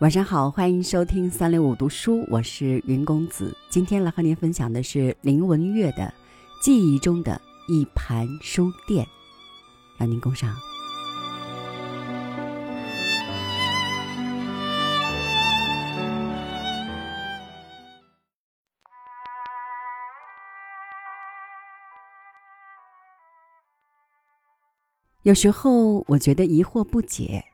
晚上好，欢迎收听三六五读书，我是云公子。今天来和您分享的是林文月的《记忆中的一盘书店》，让您共赏。有时候我觉得疑惑不解，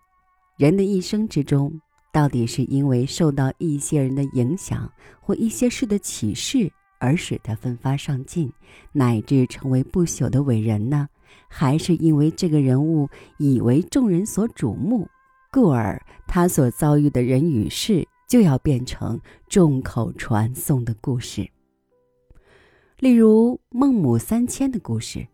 人的一生之中。到底是因为受到一些人的影响或一些事的启示而使他奋发上进，乃至成为不朽的伟人呢？还是因为这个人物已为众人所瞩目，故而他所遭遇的人与事就要变成众口传颂的故事？例如孟母三迁的故事。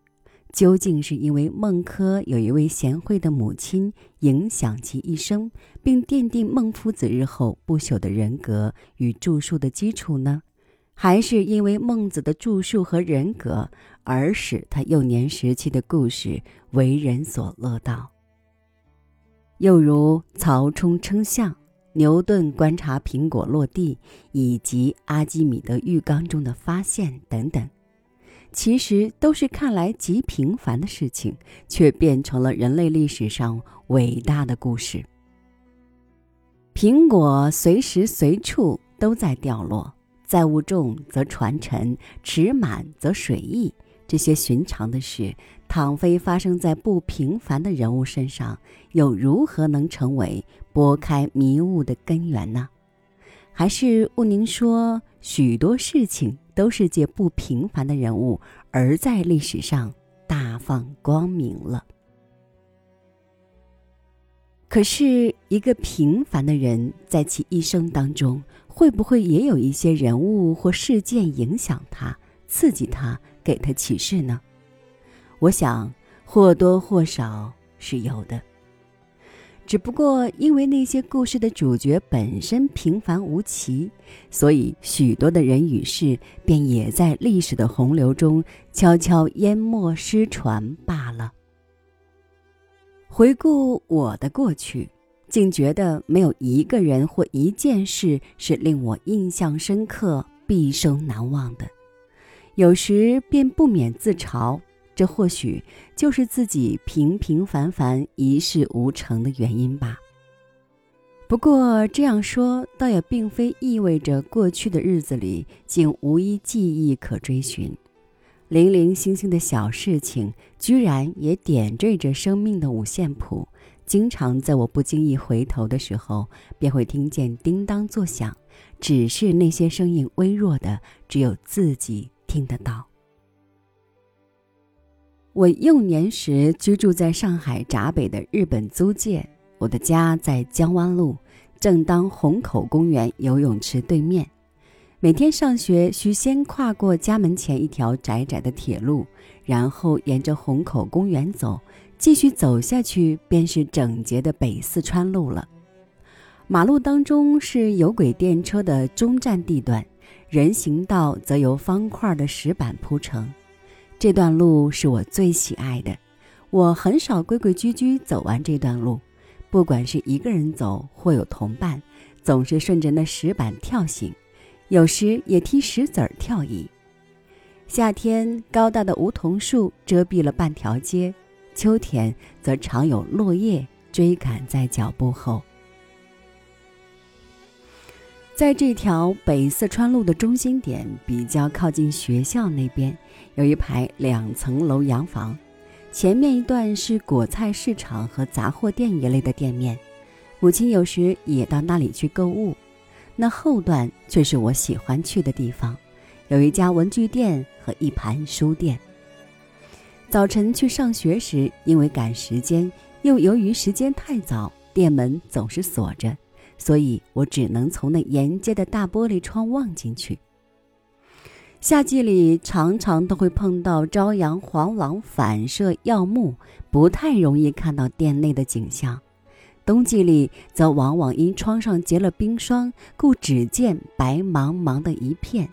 究竟是因为孟轲有一位贤惠的母亲影响其一生，并奠定孟夫子日后不朽的人格与著述的基础呢？还是因为孟子的著述和人格而使他幼年时期的故事为人所乐道？又如曹冲称象、牛顿观察苹果落地，以及阿基米德浴缸中的发现等等。其实都是看来极平凡的事情，却变成了人类历史上伟大的故事。苹果随时随处都在掉落，载物重则船沉，池满则水溢。这些寻常的事，倘非发生在不平凡的人物身上，又如何能成为拨开迷雾的根源呢？还是务您说，许多事情。都是借不平凡的人物而在历史上大放光明了。可是，一个平凡的人在其一生当中，会不会也有一些人物或事件影响他、刺激他、给他启示呢？我想，或多或少是有的。只不过因为那些故事的主角本身平凡无奇，所以许多的人与事便也在历史的洪流中悄悄淹没失传罢了。回顾我的过去，竟觉得没有一个人或一件事是令我印象深刻、毕生难忘的，有时便不免自嘲。这或许就是自己平平凡凡、一事无成的原因吧。不过这样说，倒也并非意味着过去的日子里竟无一记忆可追寻，零零星星的小事情，居然也点缀着生命的五线谱。经常在我不经意回头的时候，便会听见叮当作响，只是那些声音微弱的，只有自己听得到。我幼年时居住在上海闸北的日本租界，我的家在江湾路，正当虹口公园游泳池对面。每天上学需先跨过家门前一条窄窄的铁路，然后沿着虹口公园走，继续走下去便是整洁的北四川路了。马路当中是有轨电车的中站地段，人行道则由方块的石板铺成。这段路是我最喜爱的，我很少规规矩矩走完这段路，不管是一个人走或有同伴，总是顺着那石板跳行，有时也踢石子儿跳移。夏天高大的梧桐树遮蔽了半条街，秋天则常有落叶追赶在脚步后。在这条北四川路的中心点，比较靠近学校那边，有一排两层楼洋房，前面一段是果菜市场和杂货店一类的店面，母亲有时也到那里去购物。那后段却是我喜欢去的地方，有一家文具店和一盘书店。早晨去上学时，因为赶时间，又由于时间太早，店门总是锁着。所以我只能从那沿街的大玻璃窗望进去。夏季里常常都会碰到朝阳黄廊反射耀目，不太容易看到店内的景象；冬季里则往往因窗上结了冰霜，故只见白茫茫的一片。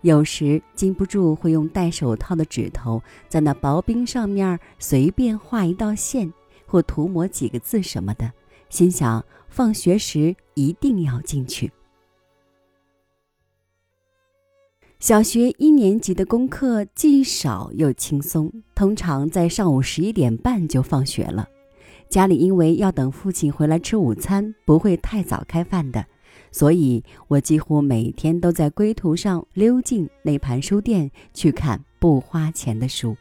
有时禁不住会用戴手套的指头在那薄冰上面随便画一道线，或涂抹几个字什么的。心想放学时一定要进去。小学一年级的功课既少又轻松，通常在上午十一点半就放学了。家里因为要等父亲回来吃午餐，不会太早开饭的，所以我几乎每天都在归途上溜进那盘书店去看不花钱的书。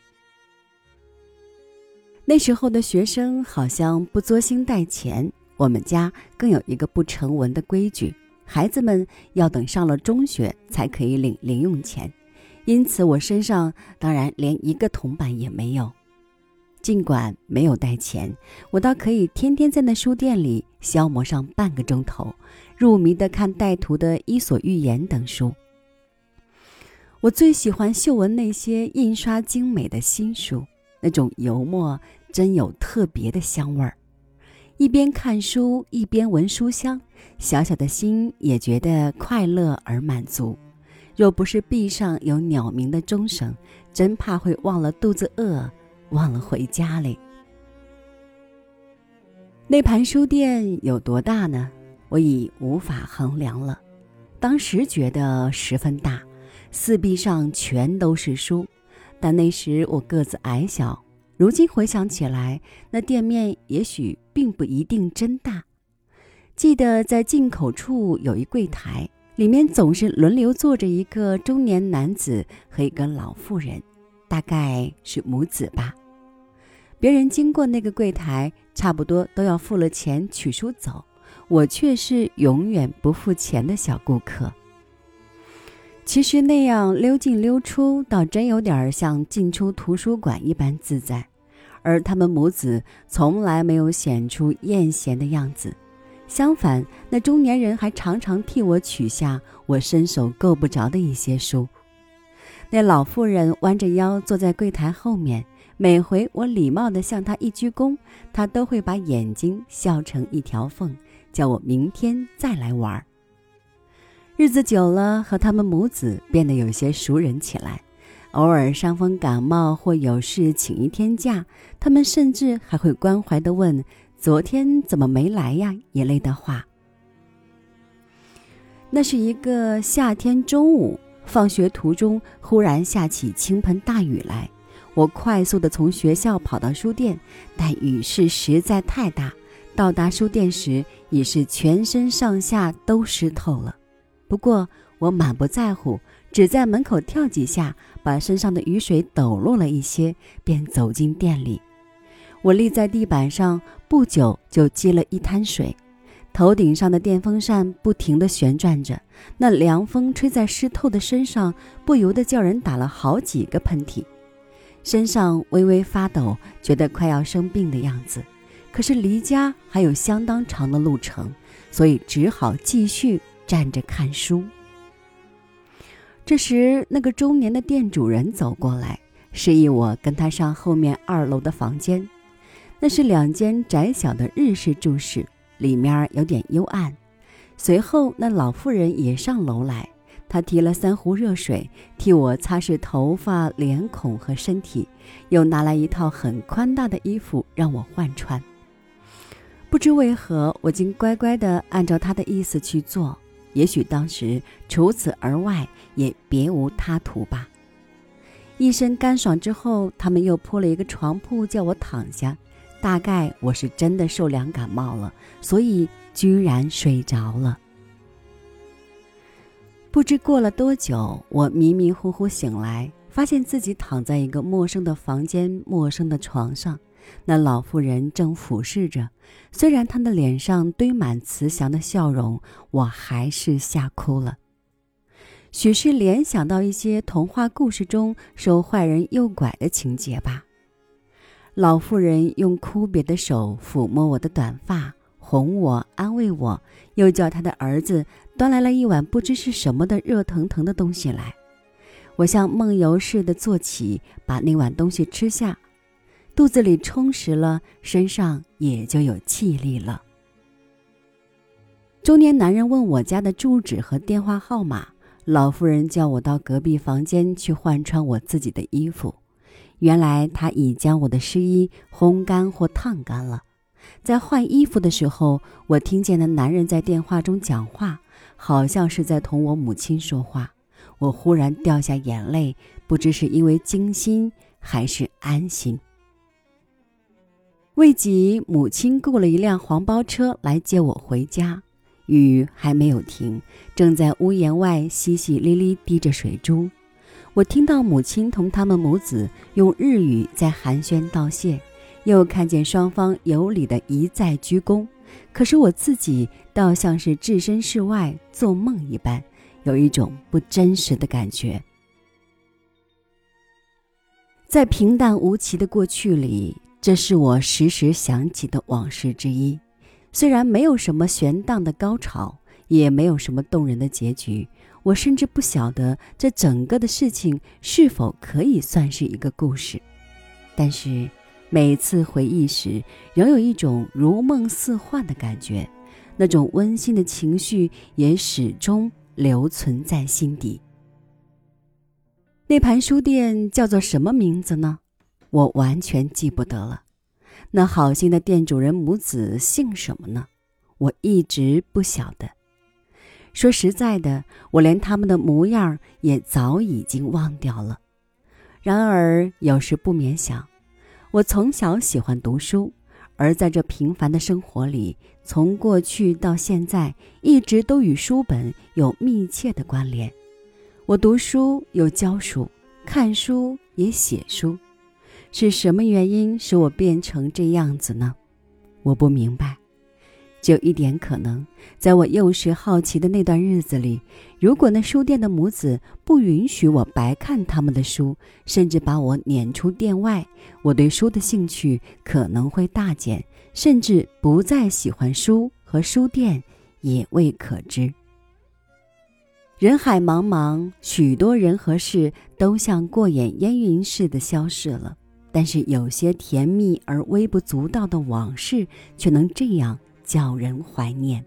那时候的学生好像不作兴带钱，我们家更有一个不成文的规矩。孩子们要等上了中学才可以领零用钱，因此我身上当然连一个铜板也没有。尽管没有带钱，我倒可以天天在那书店里消磨上半个钟头，入迷的看带图的《伊索寓言》等书。我最喜欢嗅闻那些印刷精美的新书，那种油墨真有特别的香味儿。一边看书一边闻书香，小小的心也觉得快乐而满足。若不是壁上有鸟鸣的钟声，真怕会忘了肚子饿，忘了回家嘞。那盘书店有多大呢？我已无法衡量了。当时觉得十分大，四壁上全都是书，但那时我个子矮小。如今回想起来，那店面也许并不一定真大。记得在进口处有一柜台，里面总是轮流坐着一个中年男子和一个老妇人，大概是母子吧。别人经过那个柜台，差不多都要付了钱取书走，我却是永远不付钱的小顾客。其实那样溜进溜出，倒真有点像进出图书馆一般自在，而他们母子从来没有显出厌嫌的样子，相反，那中年人还常常替我取下我伸手够不着的一些书。那老妇人弯着腰坐在柜台后面，每回我礼貌地向她一鞠躬，她都会把眼睛笑成一条缝，叫我明天再来玩儿。日子久了，和他们母子变得有些熟人起来。偶尔伤风感冒或有事请一天假，他们甚至还会关怀地问：“昨天怎么没来呀？”一类的话。那是一个夏天中午，放学途中忽然下起倾盆大雨来。我快速地从学校跑到书店，但雨势实在太大，到达书店时已是全身上下都湿透了。不过我满不在乎，只在门口跳几下，把身上的雨水抖落了一些，便走进店里。我立在地板上，不久就积了一滩水。头顶上的电风扇不停地旋转着，那凉风吹在湿透的身上，不由得叫人打了好几个喷嚏，身上微微发抖，觉得快要生病的样子。可是离家还有相当长的路程，所以只好继续。站着看书。这时，那个中年的店主人走过来，示意我跟他上后面二楼的房间。那是两间窄小的日式住室，里面有点幽暗。随后，那老妇人也上楼来，她提了三壶热水，替我擦拭头发、脸孔和身体，又拿来一套很宽大的衣服让我换穿。不知为何，我竟乖乖地按照她的意思去做。也许当时除此而外也别无他途吧。一身干爽之后，他们又铺了一个床铺叫我躺下。大概我是真的受凉感冒了，所以居然睡着了。不知过了多久，我迷迷糊糊醒来，发现自己躺在一个陌生的房间、陌生的床上。那老妇人正俯视着，虽然她的脸上堆满慈祥的笑容，我还是吓哭了。许是联想到一些童话故事中受坏人诱拐的情节吧。老妇人用枯瘪的手抚摸我的短发，哄我，安慰我，又叫她的儿子端来了一碗不知是什么的热腾腾的东西来。我像梦游似的坐起，把那碗东西吃下。肚子里充实了，身上也就有气力了。中年男人问我家的住址和电话号码，老妇人叫我到隔壁房间去换穿我自己的衣服。原来他已将我的湿衣烘干或烫干了。在换衣服的时候，我听见那男人在电话中讲话，好像是在同我母亲说话。我忽然掉下眼泪，不知是因为惊心还是安心。未及母亲雇了一辆黄包车来接我回家，雨还没有停，正在屋檐外淅淅沥沥滴着水珠。我听到母亲同他们母子用日语在寒暄道谢，又看见双方有礼的一再鞠躬。可是我自己倒像是置身事外，做梦一般，有一种不真实的感觉。在平淡无奇的过去里。这是我时时想起的往事之一，虽然没有什么悬荡的高潮，也没有什么动人的结局，我甚至不晓得这整个的事情是否可以算是一个故事。但是每次回忆时，仍有一种如梦似幻的感觉，那种温馨的情绪也始终留存在心底。那盘书店叫做什么名字呢？我完全记不得了，那好心的店主人母子姓什么呢？我一直不晓得。说实在的，我连他们的模样也早已经忘掉了。然而有时不免想，我从小喜欢读书，而在这平凡的生活里，从过去到现在，一直都与书本有密切的关联。我读书又教书，看书也写书。是什么原因使我变成这样子呢？我不明白。就一点可能，在我幼时好奇的那段日子里，如果那书店的母子不允许我白看他们的书，甚至把我撵出店外，我对书的兴趣可能会大减，甚至不再喜欢书和书店，也未可知。人海茫茫，许多人和事都像过眼烟云似的消逝了。但是有些甜蜜而微不足道的往事，却能这样叫人怀念。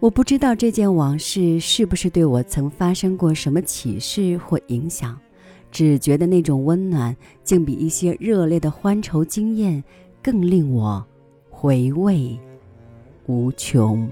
我不知道这件往事是不是对我曾发生过什么启示或影响，只觉得那种温暖，竟比一些热烈的欢愁经验更令我回味无穷。